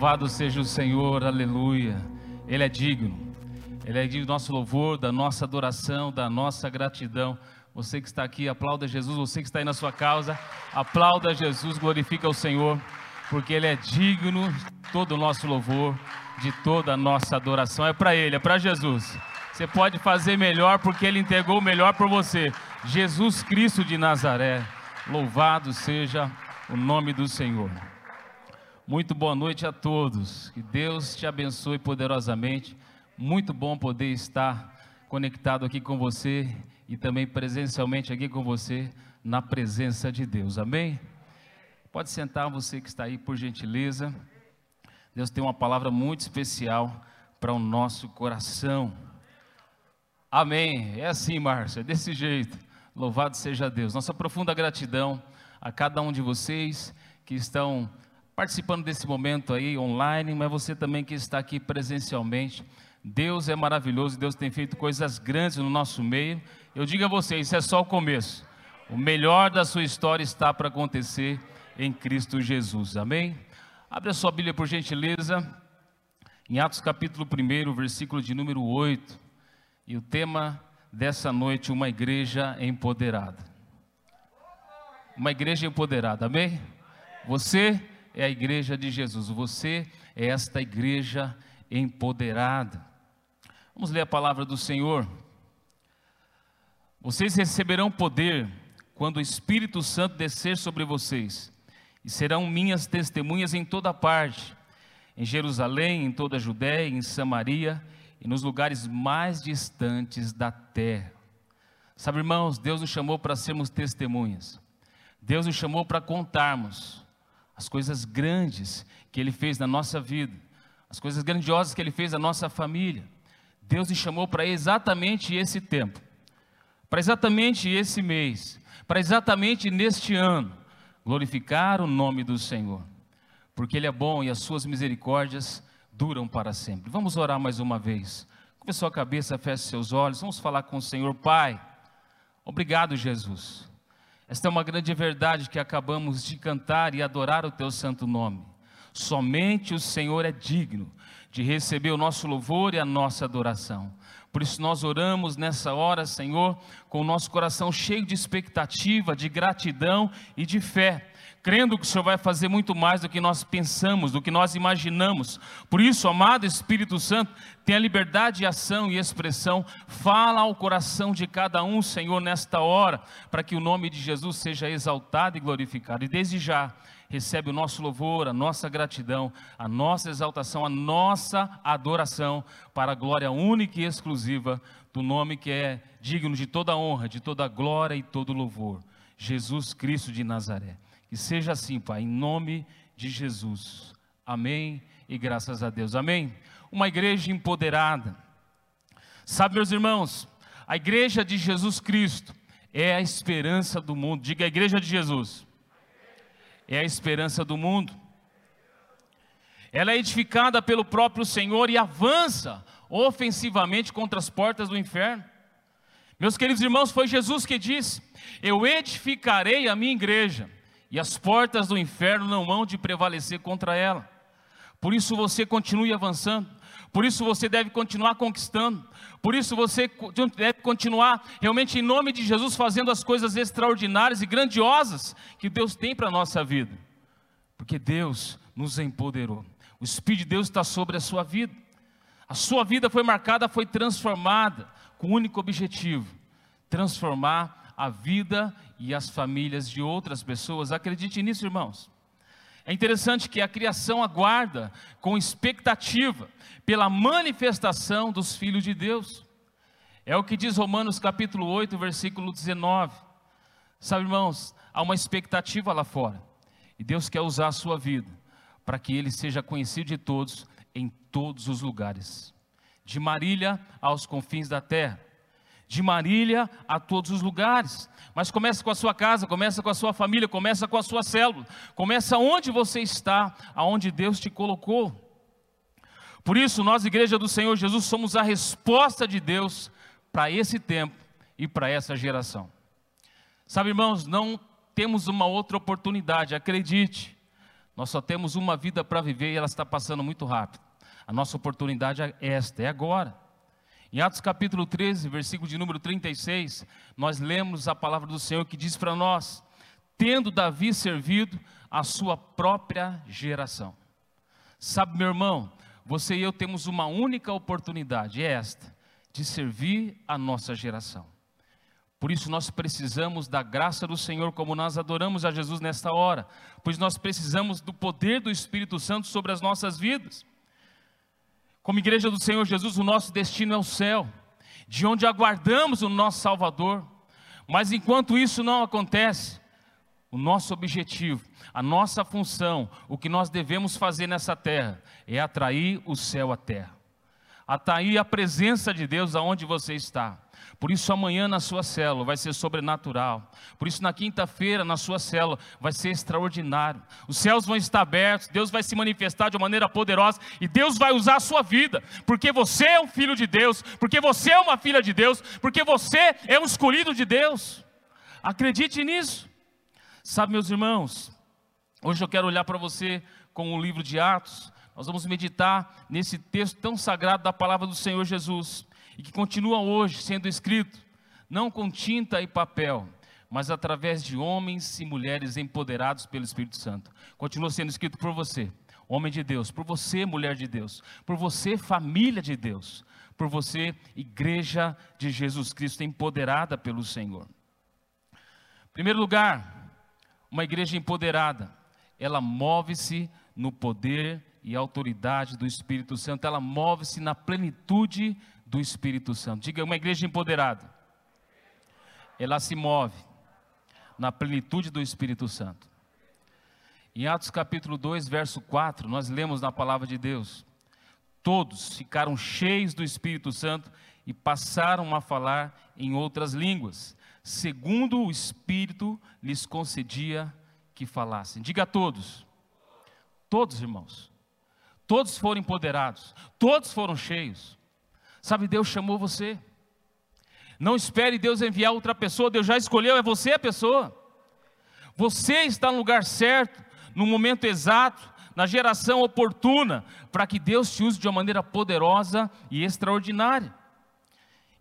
Louvado seja o Senhor, aleluia. Ele é digno. Ele é digno do nosso louvor, da nossa adoração, da nossa gratidão. Você que está aqui, aplauda Jesus. Você que está aí na sua causa, aplauda Jesus, glorifica o Senhor, porque Ele é digno de todo o nosso louvor, de toda a nossa adoração. É para Ele, é para Jesus. Você pode fazer melhor porque Ele entregou o melhor por você. Jesus Cristo de Nazaré. Louvado seja o nome do Senhor. Muito boa noite a todos. Que Deus te abençoe poderosamente. Muito bom poder estar conectado aqui com você e também presencialmente aqui com você na presença de Deus. Amém? Pode sentar você que está aí, por gentileza. Deus tem uma palavra muito especial para o nosso coração. Amém. É assim, Márcia, é desse jeito. Louvado seja Deus. Nossa profunda gratidão a cada um de vocês que estão participando desse momento aí online, mas você também que está aqui presencialmente. Deus é maravilhoso, Deus tem feito coisas grandes no nosso meio. Eu digo a vocês, isso é só o começo. O melhor da sua história está para acontecer em Cristo Jesus. Amém? Abre a sua Bíblia por gentileza, em Atos capítulo 1, versículo de número 8. E o tema dessa noite, uma igreja empoderada. Uma igreja empoderada, amém? Você é a igreja de Jesus, você é esta igreja empoderada. Vamos ler a palavra do Senhor. Vocês receberão poder quando o Espírito Santo descer sobre vocês, e serão minhas testemunhas em toda parte, em Jerusalém, em toda a Judéia, em Samaria e nos lugares mais distantes da terra. Sabe, irmãos, Deus nos chamou para sermos testemunhas. Deus nos chamou para contarmos as coisas grandes que Ele fez na nossa vida, as coisas grandiosas que Ele fez na nossa família. Deus nos chamou para exatamente esse tempo, para exatamente esse mês, para exatamente neste ano, glorificar o nome do Senhor, porque Ele é bom e as Suas misericórdias duram para sempre. Vamos orar mais uma vez. Com a sua cabeça, feche seus olhos. Vamos falar com o Senhor, Pai. Obrigado, Jesus. Esta é uma grande verdade que acabamos de cantar e adorar o teu santo nome. Somente o Senhor é digno de receber o nosso louvor e a nossa adoração. Por isso nós oramos nessa hora, Senhor, com o nosso coração cheio de expectativa, de gratidão e de fé crendo que o Senhor vai fazer muito mais do que nós pensamos, do que nós imaginamos. Por isso, amado Espírito Santo, tenha liberdade de ação e expressão, fala ao coração de cada um, Senhor, nesta hora, para que o nome de Jesus seja exaltado e glorificado. E desde já, recebe o nosso louvor, a nossa gratidão, a nossa exaltação, a nossa adoração, para a glória única e exclusiva do nome que é digno de toda honra, de toda glória e todo louvor. Jesus Cristo de Nazaré. Que seja assim, Pai, em nome de Jesus. Amém e graças a Deus. Amém. Uma igreja empoderada. Sabe, meus irmãos, a igreja de Jesus Cristo é a esperança do mundo. Diga a igreja de Jesus. É a esperança do mundo. Ela é edificada pelo próprio Senhor e avança ofensivamente contra as portas do inferno. Meus queridos irmãos, foi Jesus que disse: Eu edificarei a minha igreja e as portas do inferno não hão de prevalecer contra ela. Por isso você continue avançando, por isso você deve continuar conquistando, por isso você deve continuar realmente em nome de Jesus fazendo as coisas extraordinárias e grandiosas que Deus tem para a nossa vida, porque Deus nos empoderou, o Espírito de Deus está sobre a sua vida, a sua vida foi marcada, foi transformada com o um único objetivo: transformar a vida e as famílias de outras pessoas. Acredite nisso, irmãos. É interessante que a criação aguarda com expectativa pela manifestação dos filhos de Deus. É o que diz Romanos capítulo 8, versículo 19. Sabe, irmãos, há uma expectativa lá fora. E Deus quer usar a sua vida para que ele seja conhecido de todos em todos os lugares. De Marília aos confins da terra de Marília a todos os lugares. Mas começa com a sua casa, começa com a sua família, começa com a sua célula, começa onde você está, aonde Deus te colocou. Por isso, nós, Igreja do Senhor Jesus, somos a resposta de Deus para esse tempo e para essa geração. Sabe, irmãos, não temos uma outra oportunidade, acredite. Nós só temos uma vida para viver e ela está passando muito rápido. A nossa oportunidade é esta, é agora. Em Atos capítulo 13, versículo de número 36, nós lemos a palavra do Senhor que diz para nós: tendo Davi servido a sua própria geração. Sabe, meu irmão, você e eu temos uma única oportunidade, é esta, de servir a nossa geração. Por isso nós precisamos da graça do Senhor, como nós adoramos a Jesus nesta hora, pois nós precisamos do poder do Espírito Santo sobre as nossas vidas. Como igreja do Senhor Jesus, o nosso destino é o céu, de onde aguardamos o nosso Salvador. Mas enquanto isso não acontece, o nosso objetivo, a nossa função, o que nós devemos fazer nessa terra é atrair o céu à terra, atrair a presença de Deus aonde você está. Por isso, amanhã na sua célula vai ser sobrenatural. Por isso, na quinta-feira, na sua célula, vai ser extraordinário. Os céus vão estar abertos, Deus vai se manifestar de uma maneira poderosa e Deus vai usar a sua vida, porque você é um filho de Deus, porque você é uma filha de Deus, porque você é um escolhido de Deus. Acredite nisso. Sabe, meus irmãos, hoje eu quero olhar para você com o livro de Atos. Nós vamos meditar nesse texto tão sagrado da palavra do Senhor Jesus e que continua hoje sendo escrito, não com tinta e papel, mas através de homens e mulheres empoderados pelo Espírito Santo. Continua sendo escrito por você, homem de Deus, por você, mulher de Deus, por você, família de Deus, por você, igreja de Jesus Cristo empoderada pelo Senhor. Em primeiro lugar, uma igreja empoderada, ela move-se no poder e autoridade do Espírito Santo, ela move-se na plenitude do Espírito Santo. Diga, uma igreja empoderada, ela se move na plenitude do Espírito Santo. Em Atos capítulo 2, verso 4, nós lemos na palavra de Deus: Todos ficaram cheios do Espírito Santo e passaram a falar em outras línguas, segundo o Espírito lhes concedia que falassem. Diga a todos, todos irmãos, todos foram empoderados, todos foram cheios. Sabe, Deus chamou você. Não espere Deus enviar outra pessoa, Deus já escolheu, é você a pessoa. Você está no lugar certo, no momento exato, na geração oportuna, para que Deus te use de uma maneira poderosa e extraordinária.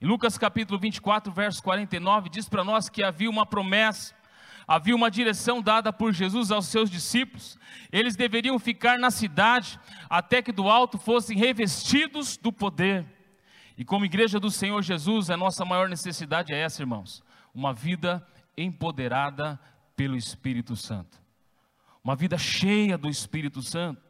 Em Lucas capítulo 24, verso 49, diz para nós que havia uma promessa, havia uma direção dada por Jesus aos seus discípulos. Eles deveriam ficar na cidade até que do alto fossem revestidos do poder. E como igreja do Senhor Jesus, a nossa maior necessidade é essa, irmãos: uma vida empoderada pelo Espírito Santo, uma vida cheia do Espírito Santo.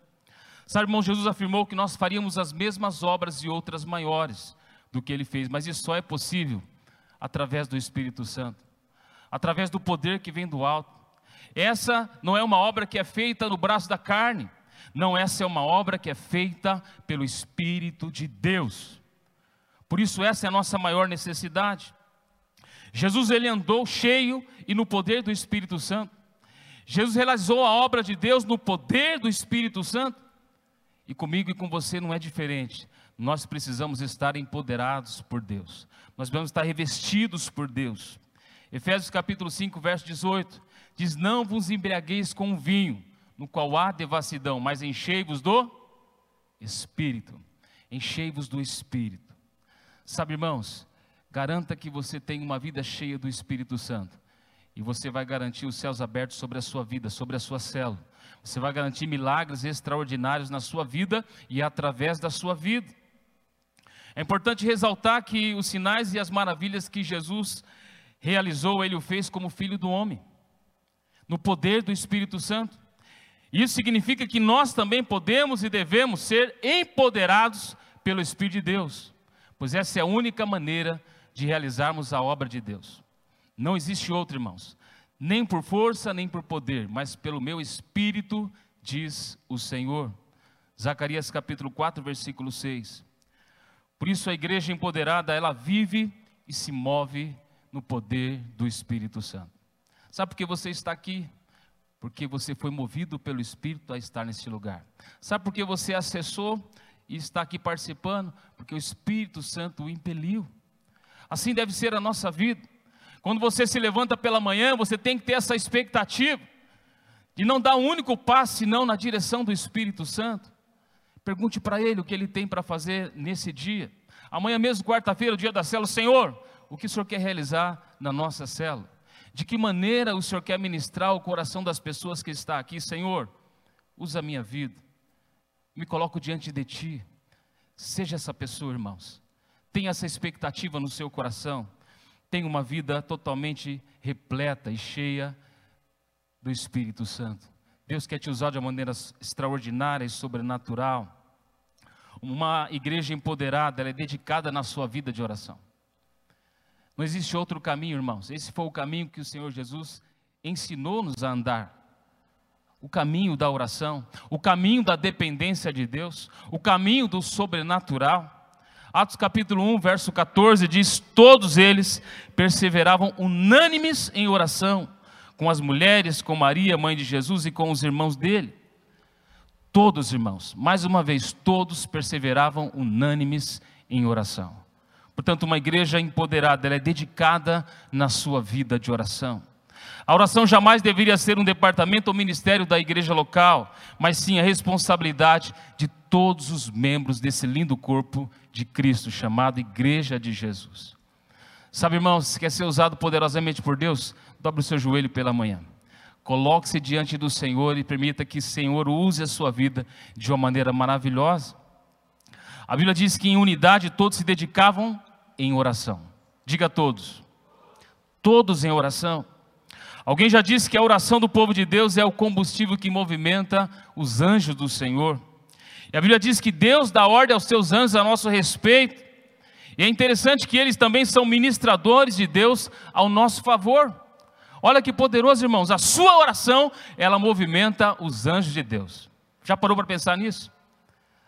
Sabe, irmão, Jesus afirmou que nós faríamos as mesmas obras e outras maiores do que ele fez, mas isso só é possível através do Espírito Santo, através do poder que vem do alto. Essa não é uma obra que é feita no braço da carne, não, essa é uma obra que é feita pelo Espírito de Deus. Por isso, essa é a nossa maior necessidade. Jesus ele andou cheio e no poder do Espírito Santo. Jesus realizou a obra de Deus no poder do Espírito Santo. E comigo e com você não é diferente nós precisamos estar empoderados por Deus, nós precisamos estar revestidos por Deus. Efésios capítulo 5, verso 18, diz: Não vos embriagueis com vinho, no qual há devassidão, mas enchei-vos do Espírito. Enchei-vos do Espírito. Sabe, irmãos, garanta que você tenha uma vida cheia do Espírito Santo. E você vai garantir os céus abertos sobre a sua vida, sobre a sua célula. Você vai garantir milagres extraordinários na sua vida e através da sua vida. É importante ressaltar que os sinais e as maravilhas que Jesus realizou, ele o fez como filho do homem, no poder do Espírito Santo. Isso significa que nós também podemos e devemos ser empoderados pelo Espírito de Deus, pois essa é a única maneira de realizarmos a obra de Deus. Não existe outra, irmãos, nem por força, nem por poder, mas pelo meu Espírito, diz o Senhor. Zacarias capítulo 4, versículo 6. Por isso a igreja empoderada, ela vive e se move no poder do Espírito Santo. Sabe por que você está aqui? Porque você foi movido pelo Espírito a estar nesse lugar. Sabe por que você acessou e está aqui participando? Porque o Espírito Santo o impeliu. Assim deve ser a nossa vida. Quando você se levanta pela manhã, você tem que ter essa expectativa de não dar um único passo senão na direção do Espírito Santo. Pergunte para ele o que ele tem para fazer nesse dia. Amanhã mesmo, quarta-feira, o dia da célula, Senhor, o que o Senhor quer realizar na nossa célula? De que maneira o Senhor quer ministrar o coração das pessoas que está aqui, Senhor? Usa a minha vida, me coloco diante de Ti. Seja essa pessoa, irmãos. Tenha essa expectativa no seu coração. Tenha uma vida totalmente repleta e cheia do Espírito Santo. Deus quer te usar de uma maneira extraordinária e sobrenatural. Uma igreja empoderada, ela é dedicada na sua vida de oração. Não existe outro caminho, irmãos. Esse foi o caminho que o Senhor Jesus ensinou-nos a andar. O caminho da oração, o caminho da dependência de Deus, o caminho do sobrenatural. Atos capítulo 1, verso 14 diz: Todos eles perseveravam unânimes em oração, com as mulheres, com Maria, mãe de Jesus e com os irmãos dele. Todos, irmãos, mais uma vez, todos perseveravam unânimes em oração. Portanto, uma igreja empoderada, ela é dedicada na sua vida de oração. A oração jamais deveria ser um departamento ou ministério da igreja local, mas sim a responsabilidade de todos os membros desse lindo corpo de Cristo, chamado Igreja de Jesus. Sabe, irmãos, se quer ser usado poderosamente por Deus, dobre o seu joelho pela manhã. Coloque-se diante do Senhor e permita que o Senhor use a sua vida de uma maneira maravilhosa. A Bíblia diz que em unidade todos se dedicavam em oração. Diga a todos. Todos em oração. Alguém já disse que a oração do povo de Deus é o combustível que movimenta os anjos do Senhor. E a Bíblia diz que Deus dá ordem aos seus anjos a nosso respeito. E é interessante que eles também são ministradores de Deus ao nosso favor. Olha que poderoso, irmãos. A sua oração, ela movimenta os anjos de Deus. Já parou para pensar nisso?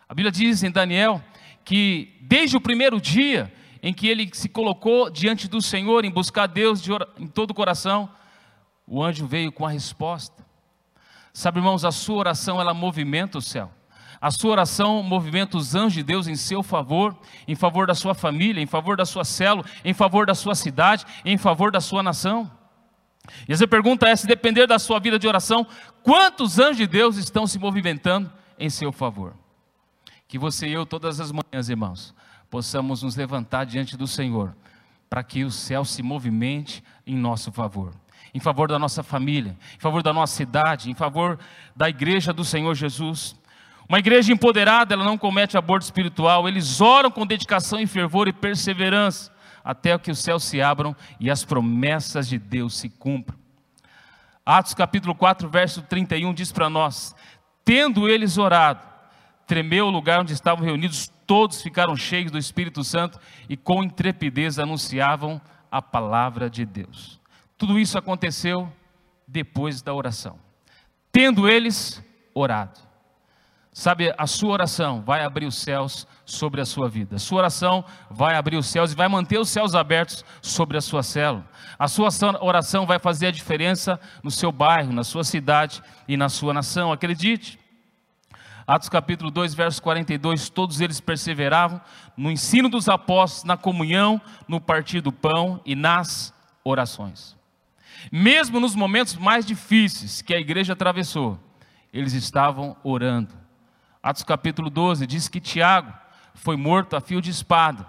A Bíblia diz em Daniel que desde o primeiro dia em que ele se colocou diante do Senhor em buscar Deus de em todo o coração, o anjo veio com a resposta. Sabe, irmãos, a sua oração ela movimenta o céu. A sua oração movimenta os anjos de Deus em seu favor, em favor da sua família, em favor da sua célula, em favor da sua cidade, em favor da sua nação. E essa pergunta é: se depender da sua vida de oração, quantos anjos de Deus estão se movimentando em seu favor? Que você e eu, todas as manhãs, irmãos, possamos nos levantar diante do Senhor, para que o céu se movimente em nosso favor, em favor da nossa família, em favor da nossa cidade, em favor da igreja do Senhor Jesus. Uma igreja empoderada, ela não comete aborto espiritual, eles oram com dedicação e fervor e perseverança até que os céus se abram e as promessas de Deus se cumpram. Atos capítulo 4, verso 31 diz para nós: Tendo eles orado, tremeu o lugar onde estavam reunidos, todos ficaram cheios do Espírito Santo e com intrepidez anunciavam a palavra de Deus. Tudo isso aconteceu depois da oração. Tendo eles orado. Sabe, a sua oração vai abrir os céus sobre a sua vida. A sua oração vai abrir os céus e vai manter os céus abertos sobre a sua célula. A sua oração vai fazer a diferença no seu bairro, na sua cidade e na sua nação. Acredite. Atos capítulo 2, verso 42, todos eles perseveravam no ensino dos apóstolos, na comunhão, no partir do pão e nas orações. Mesmo nos momentos mais difíceis que a igreja atravessou, eles estavam orando Atos capítulo 12 diz que Tiago foi morto a fio de espada.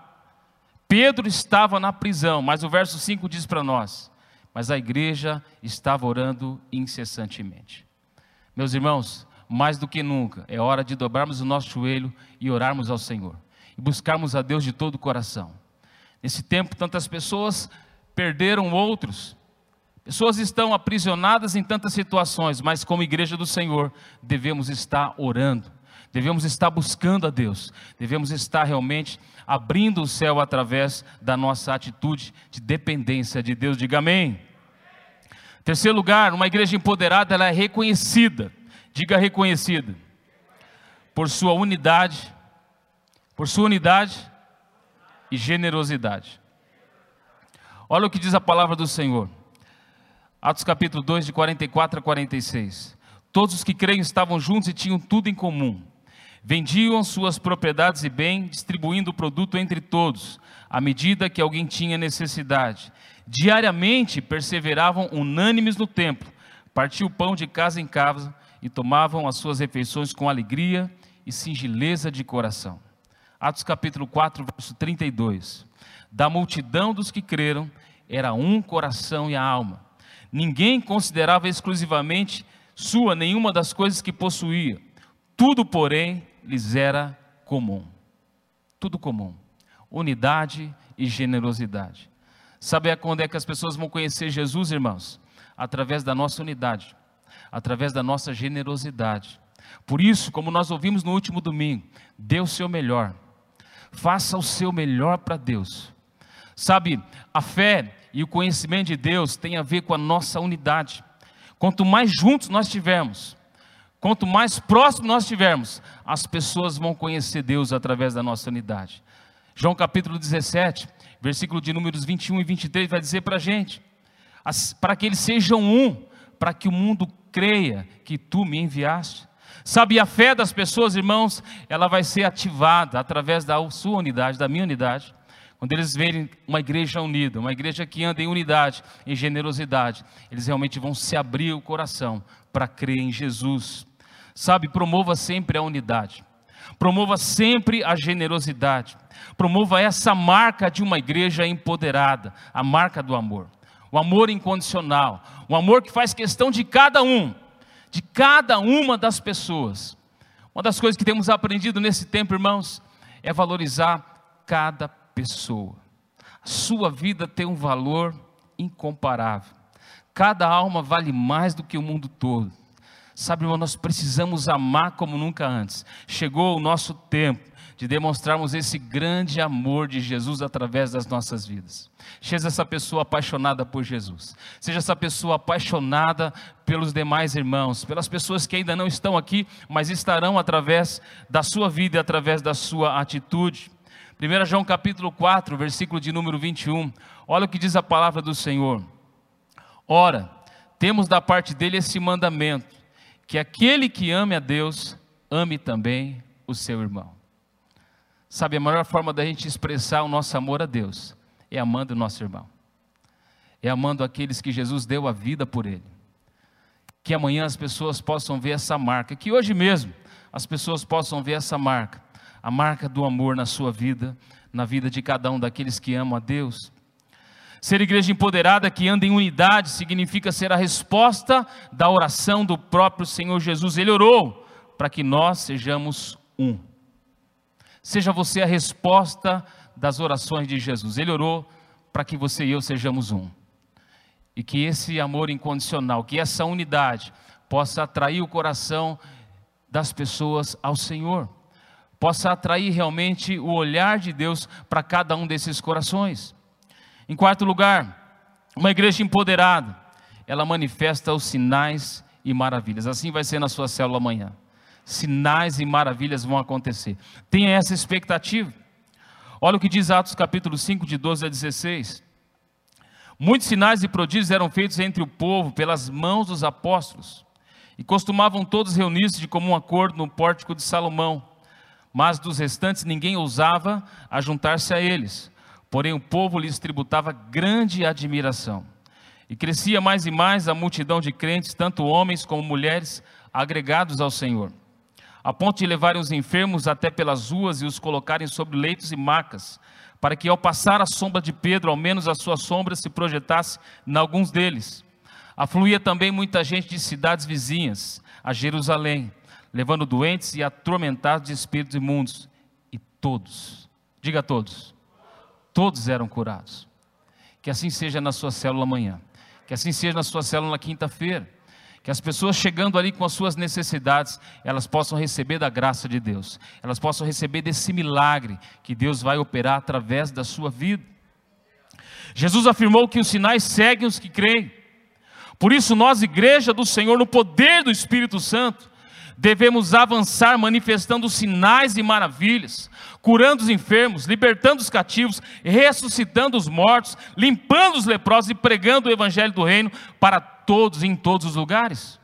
Pedro estava na prisão, mas o verso 5 diz para nós: mas a igreja estava orando incessantemente. Meus irmãos, mais do que nunca, é hora de dobrarmos o nosso joelho e orarmos ao Senhor, e buscarmos a Deus de todo o coração. Nesse tempo, tantas pessoas perderam outros, pessoas estão aprisionadas em tantas situações, mas como igreja do Senhor, devemos estar orando devemos estar buscando a Deus, devemos estar realmente abrindo o céu através da nossa atitude de dependência de Deus. Diga amém. Terceiro lugar, uma igreja empoderada, ela é reconhecida, diga reconhecida, por sua unidade, por sua unidade e generosidade. Olha o que diz a palavra do Senhor. Atos capítulo 2, de 44 a 46. Todos os que creem estavam juntos e tinham tudo em comum. Vendiam suas propriedades e bem, distribuindo o produto entre todos, à medida que alguém tinha necessidade. Diariamente perseveravam unânimes no templo, Partiu o pão de casa em casa e tomavam as suas refeições com alegria e singeleza de coração. Atos capítulo 4, verso 32. Da multidão dos que creram, era um coração e a alma. Ninguém considerava exclusivamente sua nenhuma das coisas que possuía. Tudo, porém, lhes era comum. Tudo comum. Unidade e generosidade. Sabe quando é que as pessoas vão conhecer Jesus, irmãos? Através da nossa unidade, através da nossa generosidade. Por isso, como nós ouvimos no último domingo, dê o seu melhor. Faça o seu melhor para Deus. Sabe, a fé e o conhecimento de Deus tem a ver com a nossa unidade. Quanto mais juntos nós tivermos, quanto mais próximo nós tivermos, as pessoas vão conhecer Deus através da nossa unidade. João capítulo 17, versículo de números 21 e 23 vai dizer para a gente: para que eles sejam um, para que o mundo creia que tu me enviaste. Sabe, a fé das pessoas, irmãos, ela vai ser ativada através da sua unidade, da minha unidade. Quando eles verem uma igreja unida, uma igreja que anda em unidade, em generosidade, eles realmente vão se abrir o coração para crer em Jesus. Sabe, promova sempre a unidade, promova sempre a generosidade, promova essa marca de uma igreja empoderada, a marca do amor, o amor incondicional, o amor que faz questão de cada um, de cada uma das pessoas. Uma das coisas que temos aprendido nesse tempo, irmãos, é valorizar cada pessoa. A sua vida tem um valor incomparável. Cada alma vale mais do que o mundo todo. Sabe, irmão, nós precisamos amar como nunca antes. Chegou o nosso tempo de demonstrarmos esse grande amor de Jesus através das nossas vidas. Seja essa pessoa apaixonada por Jesus, seja essa pessoa apaixonada pelos demais irmãos, pelas pessoas que ainda não estão aqui, mas estarão através da sua vida e através da sua atitude. 1 João capítulo 4, versículo de número 21. Olha o que diz a palavra do Senhor. Ora, temos da parte dele esse mandamento: que aquele que ame a Deus, ame também o seu irmão. Sabe, a maior forma da gente expressar o nosso amor a Deus é amando o nosso irmão, é amando aqueles que Jesus deu a vida por ele. Que amanhã as pessoas possam ver essa marca, que hoje mesmo as pessoas possam ver essa marca a marca do amor na sua vida, na vida de cada um daqueles que amam a Deus. Ser igreja empoderada que anda em unidade significa ser a resposta da oração do próprio Senhor Jesus. Ele orou para que nós sejamos um. Seja você a resposta das orações de Jesus. Ele orou para que você e eu sejamos um. E que esse amor incondicional, que essa unidade possa atrair o coração das pessoas ao Senhor possa atrair realmente o olhar de Deus para cada um desses corações. Em quarto lugar, uma igreja empoderada, ela manifesta os sinais e maravilhas. Assim vai ser na sua célula amanhã. Sinais e maravilhas vão acontecer. Tenha essa expectativa. Olha o que diz Atos capítulo 5, de 12 a 16. Muitos sinais e prodígios eram feitos entre o povo pelas mãos dos apóstolos, e costumavam todos reunir-se de comum acordo no pórtico de Salomão mas dos restantes ninguém ousava ajuntar-se a eles. Porém, o povo lhes tributava grande admiração. E crescia mais e mais a multidão de crentes, tanto homens como mulheres, agregados ao Senhor, a ponto de levarem os enfermos até pelas ruas e os colocarem sobre leitos e macas, para que ao passar a sombra de Pedro, ao menos a sua sombra se projetasse em alguns deles. Afluía também muita gente de cidades vizinhas a Jerusalém levando doentes e atormentados de espíritos imundos. E todos, diga todos, todos eram curados. Que assim seja na sua célula amanhã, que assim seja na sua célula na quinta-feira. Que as pessoas chegando ali com as suas necessidades, elas possam receber da graça de Deus, elas possam receber desse milagre que Deus vai operar através da sua vida. Jesus afirmou que os sinais seguem os que creem. Por isso, nós, igreja do Senhor, no poder do Espírito Santo, devemos avançar manifestando sinais e maravilhas, curando os enfermos, libertando os cativos, ressuscitando os mortos, limpando os leprosos e pregando o evangelho do reino para todos em todos os lugares.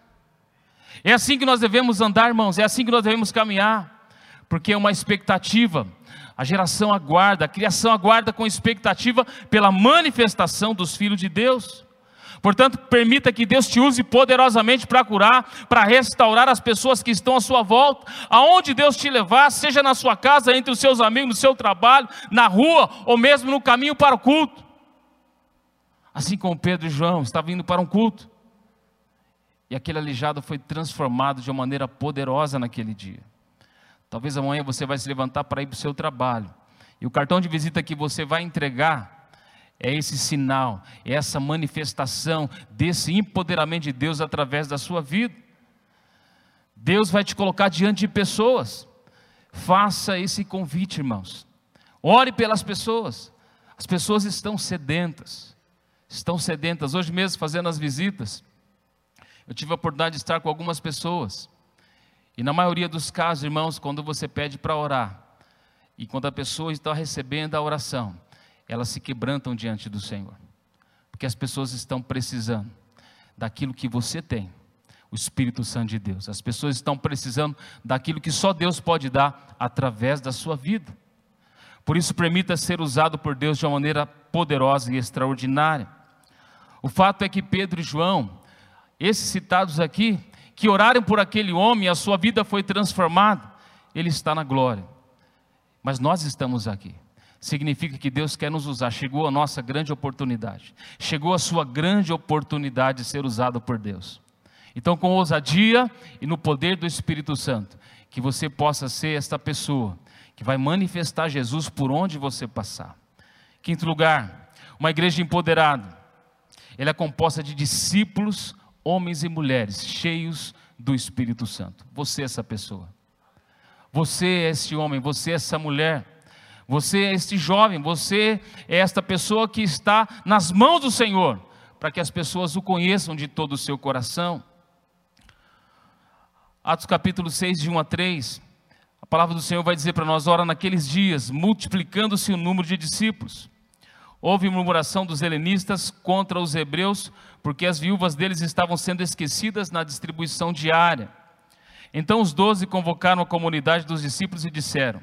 É assim que nós devemos andar, irmãos, é assim que nós devemos caminhar, porque é uma expectativa. A geração aguarda, a criação aguarda com expectativa pela manifestação dos filhos de Deus. Portanto, permita que Deus te use poderosamente para curar, para restaurar as pessoas que estão à sua volta. Aonde Deus te levar, seja na sua casa, entre os seus amigos, no seu trabalho, na rua ou mesmo no caminho para o culto. Assim como Pedro e João estavam indo para um culto. E aquele aleijado foi transformado de uma maneira poderosa naquele dia. Talvez amanhã você vai se levantar para ir para o seu trabalho. E o cartão de visita que você vai entregar é esse sinal, é essa manifestação desse empoderamento de Deus através da sua vida. Deus vai te colocar diante de pessoas. Faça esse convite, irmãos. Ore pelas pessoas. As pessoas estão sedentas. Estão sedentas. Hoje mesmo, fazendo as visitas, eu tive a oportunidade de estar com algumas pessoas. E na maioria dos casos, irmãos, quando você pede para orar, e quando a pessoa está recebendo a oração, elas se quebrantam diante do Senhor. Porque as pessoas estão precisando daquilo que você tem, o Espírito Santo de Deus. As pessoas estão precisando daquilo que só Deus pode dar através da sua vida. Por isso, permita ser usado por Deus de uma maneira poderosa e extraordinária. O fato é que Pedro e João, esses citados aqui, que oraram por aquele homem, a sua vida foi transformada, ele está na glória. Mas nós estamos aqui significa que Deus quer nos usar. Chegou a nossa grande oportunidade. Chegou a sua grande oportunidade de ser usado por Deus. Então, com ousadia e no poder do Espírito Santo, que você possa ser esta pessoa que vai manifestar Jesus por onde você passar. Quinto lugar, uma igreja empoderada. Ela é composta de discípulos, homens e mulheres cheios do Espírito Santo. Você é essa pessoa. Você é esse homem, você é essa mulher você é este jovem, você é esta pessoa que está nas mãos do Senhor, para que as pessoas o conheçam de todo o seu coração. Atos capítulo 6, de 1 a 3, a palavra do Senhor vai dizer para nós: ora, naqueles dias, multiplicando-se o número de discípulos, houve murmuração dos helenistas contra os hebreus, porque as viúvas deles estavam sendo esquecidas na distribuição diária. Então os doze convocaram a comunidade dos discípulos e disseram: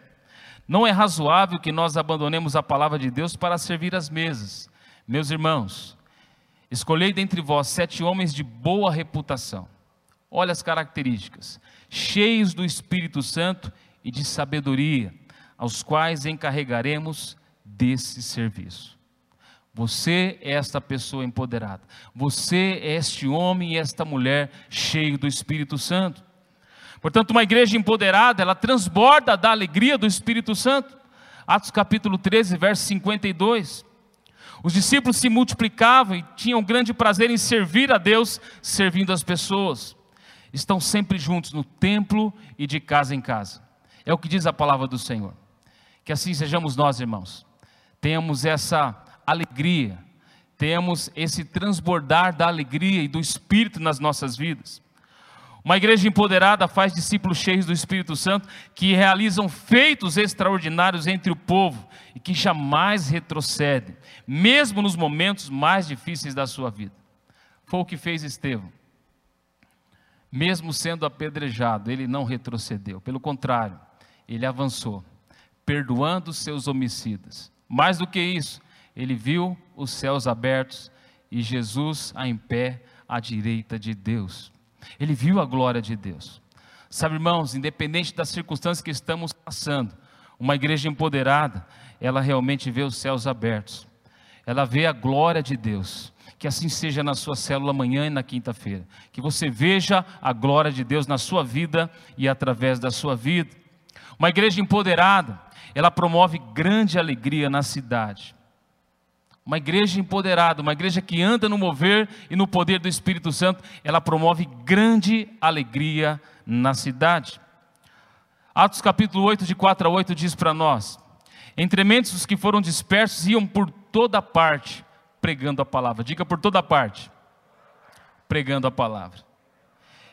não é razoável que nós abandonemos a palavra de Deus para servir as mesas. Meus irmãos, escolhei dentre vós sete homens de boa reputação. Olha as características: cheios do Espírito Santo e de sabedoria, aos quais encarregaremos desse serviço. Você é esta pessoa empoderada. Você é este homem e esta mulher cheio do Espírito Santo. Portanto, uma igreja empoderada, ela transborda da alegria do Espírito Santo. Atos capítulo 13, verso 52. Os discípulos se multiplicavam e tinham grande prazer em servir a Deus, servindo as pessoas. Estão sempre juntos no templo e de casa em casa. É o que diz a palavra do Senhor. Que assim sejamos nós, irmãos. Tenhamos essa alegria, tenhamos esse transbordar da alegria e do Espírito nas nossas vidas. Uma igreja empoderada faz discípulos cheios do Espírito Santo que realizam feitos extraordinários entre o povo e que jamais retrocedem, mesmo nos momentos mais difíceis da sua vida. Foi o que fez Estevão. Mesmo sendo apedrejado, ele não retrocedeu, pelo contrário, ele avançou, perdoando seus homicidas. Mais do que isso, ele viu os céus abertos e Jesus em pé à direita de Deus. Ele viu a glória de Deus. Sabe, irmãos, independente das circunstâncias que estamos passando, uma igreja empoderada, ela realmente vê os céus abertos. Ela vê a glória de Deus. Que assim seja na sua célula amanhã e na quinta-feira. Que você veja a glória de Deus na sua vida e através da sua vida. Uma igreja empoderada, ela promove grande alegria na cidade. Uma igreja empoderada, uma igreja que anda no mover e no poder do Espírito Santo, ela promove grande alegria na cidade. Atos capítulo 8, de 4 a 8, diz para nós: Entre mentes os que foram dispersos iam por toda parte pregando a palavra. Diga por toda parte, pregando a palavra.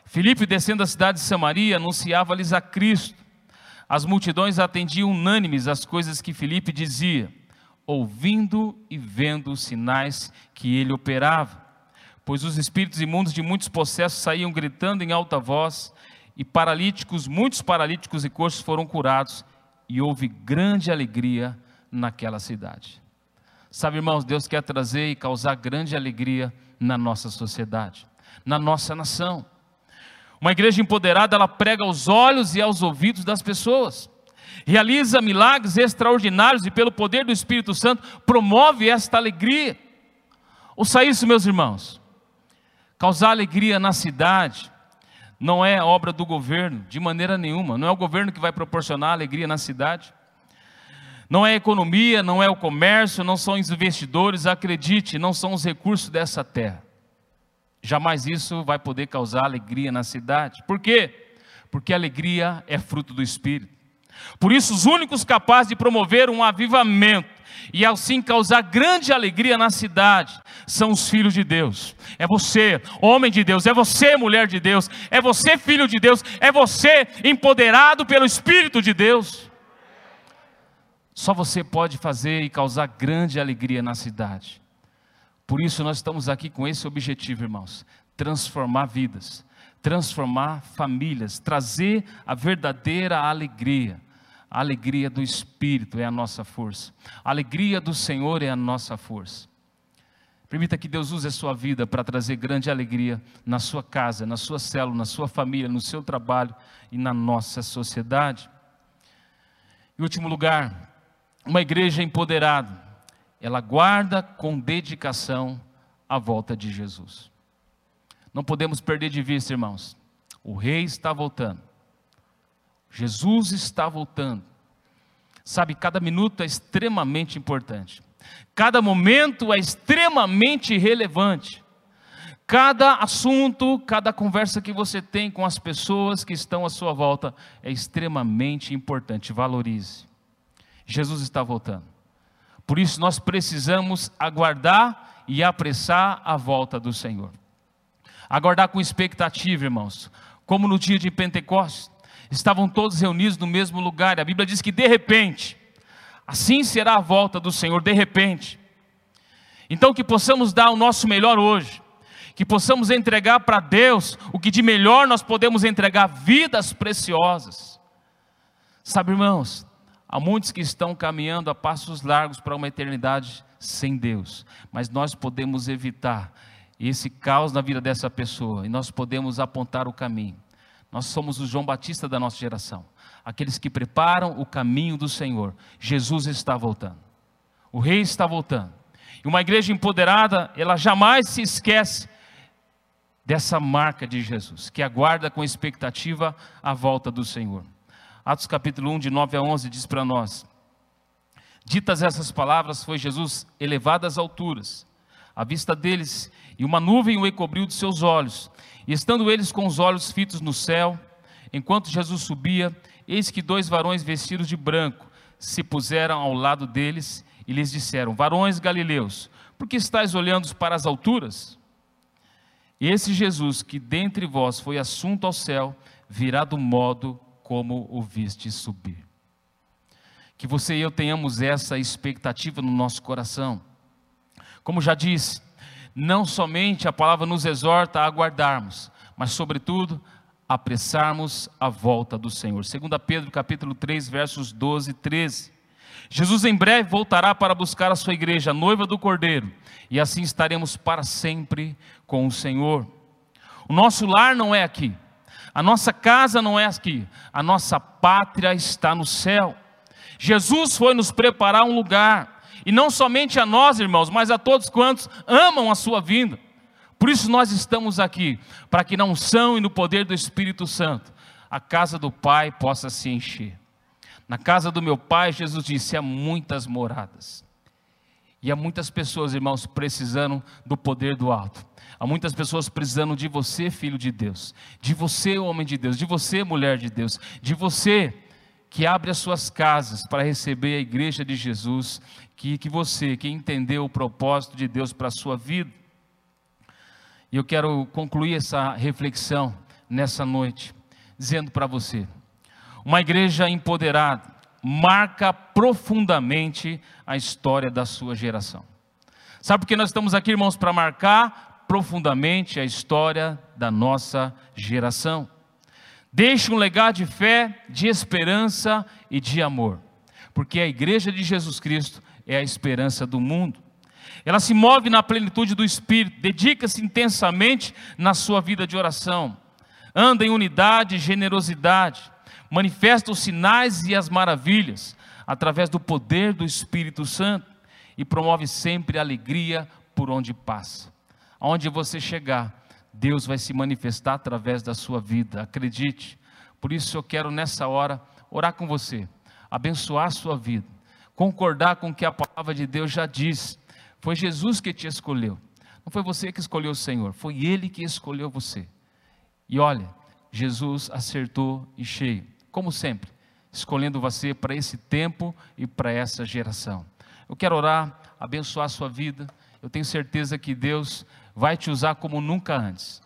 Filipe, descendo da cidade de Samaria, anunciava-lhes a Cristo. As multidões atendiam unânimes às coisas que Filipe dizia ouvindo e vendo os sinais que ele operava. Pois os espíritos imundos de muitos possessos saíam gritando em alta voz, e paralíticos, muitos paralíticos e coxos foram curados, e houve grande alegria naquela cidade. Sabe, irmãos, Deus quer trazer e causar grande alegria na nossa sociedade, na nossa nação. Uma igreja empoderada, ela prega aos olhos e aos ouvidos das pessoas, realiza milagres extraordinários e, pelo poder do Espírito Santo, promove esta alegria. Ouça isso, meus irmãos. Causar alegria na cidade não é obra do governo, de maneira nenhuma. Não é o governo que vai proporcionar alegria na cidade. Não é a economia, não é o comércio, não são os investidores, acredite, não são os recursos dessa terra. Jamais isso vai poder causar alegria na cidade. Por quê? Porque alegria é fruto do Espírito. Por isso, os únicos capazes de promover um avivamento e assim causar grande alegria na cidade são os filhos de Deus. É você, homem de Deus, é você, mulher de Deus, é você, filho de Deus, é você, empoderado pelo Espírito de Deus. Só você pode fazer e causar grande alegria na cidade. Por isso nós estamos aqui com esse objetivo, irmãos: transformar vidas, transformar famílias, trazer a verdadeira alegria. A alegria do Espírito é a nossa força. A alegria do Senhor é a nossa força. Permita que Deus use a sua vida para trazer grande alegria na sua casa, na sua célula, na sua família, no seu trabalho e na nossa sociedade. Em último lugar, uma igreja empoderada, ela guarda com dedicação a volta de Jesus. Não podemos perder de vista, irmãos. O rei está voltando. Jesus está voltando. Sabe, cada minuto é extremamente importante. Cada momento é extremamente relevante. Cada assunto, cada conversa que você tem com as pessoas que estão à sua volta é extremamente importante. Valorize. Jesus está voltando. Por isso nós precisamos aguardar e apressar a volta do Senhor. Aguardar com expectativa, irmãos, como no dia de Pentecostes, estavam todos reunidos no mesmo lugar. A Bíblia diz que de repente, assim será a volta do Senhor, de repente. Então que possamos dar o nosso melhor hoje, que possamos entregar para Deus o que de melhor nós podemos entregar, vidas preciosas. Sabe, irmãos, Há muitos que estão caminhando a passos largos para uma eternidade sem Deus, mas nós podemos evitar esse caos na vida dessa pessoa e nós podemos apontar o caminho. Nós somos o João Batista da nossa geração, aqueles que preparam o caminho do Senhor. Jesus está voltando, o Rei está voltando. E uma igreja empoderada, ela jamais se esquece dessa marca de Jesus, que aguarda com expectativa a volta do Senhor. Atos capítulo 1, de 9 a 11, diz para nós: Ditas essas palavras, foi Jesus elevado às alturas, à vista deles, e uma nuvem o encobriu de seus olhos. E estando eles com os olhos fitos no céu, enquanto Jesus subia, eis que dois varões vestidos de branco se puseram ao lado deles e lhes disseram: Varões galileus, por que estáis olhando para as alturas? Esse Jesus que dentre vós foi assunto ao céu, virá do modo como o viste subir. Que você e eu tenhamos essa expectativa no nosso coração. Como já disse, não somente a palavra nos exorta a aguardarmos, mas sobretudo apressarmos a volta do Senhor. 2 Pedro capítulo 3, versos 12 e 13. Jesus em breve voltará para buscar a sua igreja, a noiva do Cordeiro, e assim estaremos para sempre com o Senhor. O nosso lar não é aqui, a nossa casa não é aqui, a nossa pátria está no céu. Jesus foi nos preparar um lugar, e não somente a nós, irmãos, mas a todos quantos amam a sua vinda. Por isso nós estamos aqui, para que na unção e no poder do Espírito Santo, a casa do Pai possa se encher. Na casa do meu Pai, Jesus disse: há muitas moradas. E há muitas pessoas, irmãos, precisando do poder do alto. Há muitas pessoas precisando de você, filho de Deus, de você, homem de Deus, de você, mulher de Deus, de você que abre as suas casas para receber a igreja de Jesus, que, que você, que entendeu o propósito de Deus para a sua vida. E eu quero concluir essa reflexão nessa noite, dizendo para você: uma igreja empoderada marca profundamente a história da sua geração. Sabe por que nós estamos aqui, irmãos, para marcar profundamente a história da nossa geração. Deixe um legado de fé, de esperança e de amor, porque a igreja de Jesus Cristo é a esperança do mundo. Ela se move na plenitude do Espírito, dedica-se intensamente na sua vida de oração, anda em unidade e generosidade, manifesta os sinais e as maravilhas através do poder do Espírito Santo e promove sempre alegria por onde passa. Aonde você chegar, Deus vai se manifestar através da sua vida, acredite. Por isso eu quero nessa hora orar com você, abençoar a sua vida, concordar com o que a palavra de Deus já diz. Foi Jesus que te escolheu, não foi você que escolheu o Senhor, foi Ele que escolheu você. E olha, Jesus acertou e cheio, como sempre, escolhendo você para esse tempo e para essa geração. Eu quero orar, abençoar a sua vida. Eu tenho certeza que Deus vai te usar como nunca antes.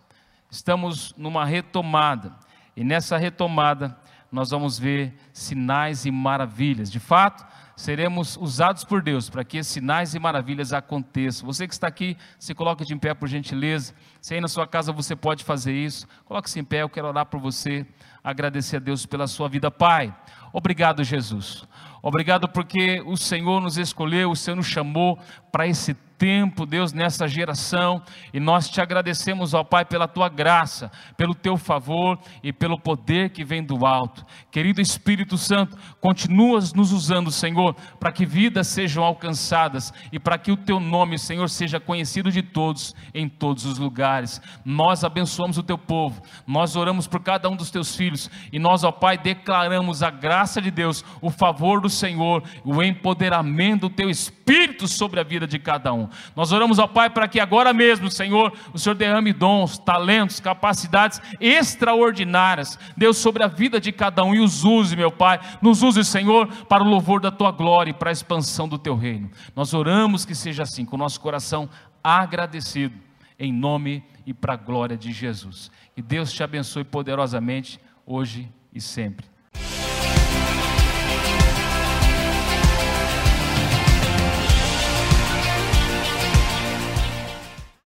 Estamos numa retomada, e nessa retomada nós vamos ver sinais e maravilhas. De fato, seremos usados por Deus para que sinais e maravilhas aconteçam. Você que está aqui, se coloque de pé por gentileza. Se aí na sua casa você pode fazer isso, coloque-se em pé, eu quero orar por você, agradecer a Deus pela sua vida. Pai, obrigado Jesus. Obrigado porque o Senhor nos escolheu, o Senhor nos chamou para esse tempo, Deus, nessa geração, e nós te agradecemos, ó Pai, pela tua graça, pelo teu favor e pelo poder que vem do alto. Querido Espírito Santo, continuas nos usando, Senhor, para que vidas sejam alcançadas e para que o teu nome, Senhor, seja conhecido de todos em todos os lugares. Nós abençoamos o teu povo, nós oramos por cada um dos teus filhos e nós, ó Pai, declaramos a graça de Deus, o favor do Senhor, o empoderamento do teu Espírito sobre a vida de cada um. Nós oramos ao Pai para que agora mesmo, Senhor, o Senhor derrame dons, talentos, capacidades extraordinárias, Deus, sobre a vida de cada um e os use, meu Pai. Nos use, Senhor, para o louvor da tua glória e para a expansão do teu reino. Nós oramos que seja assim, com o nosso coração agradecido, em nome e para a glória de Jesus. Que Deus te abençoe poderosamente hoje e sempre.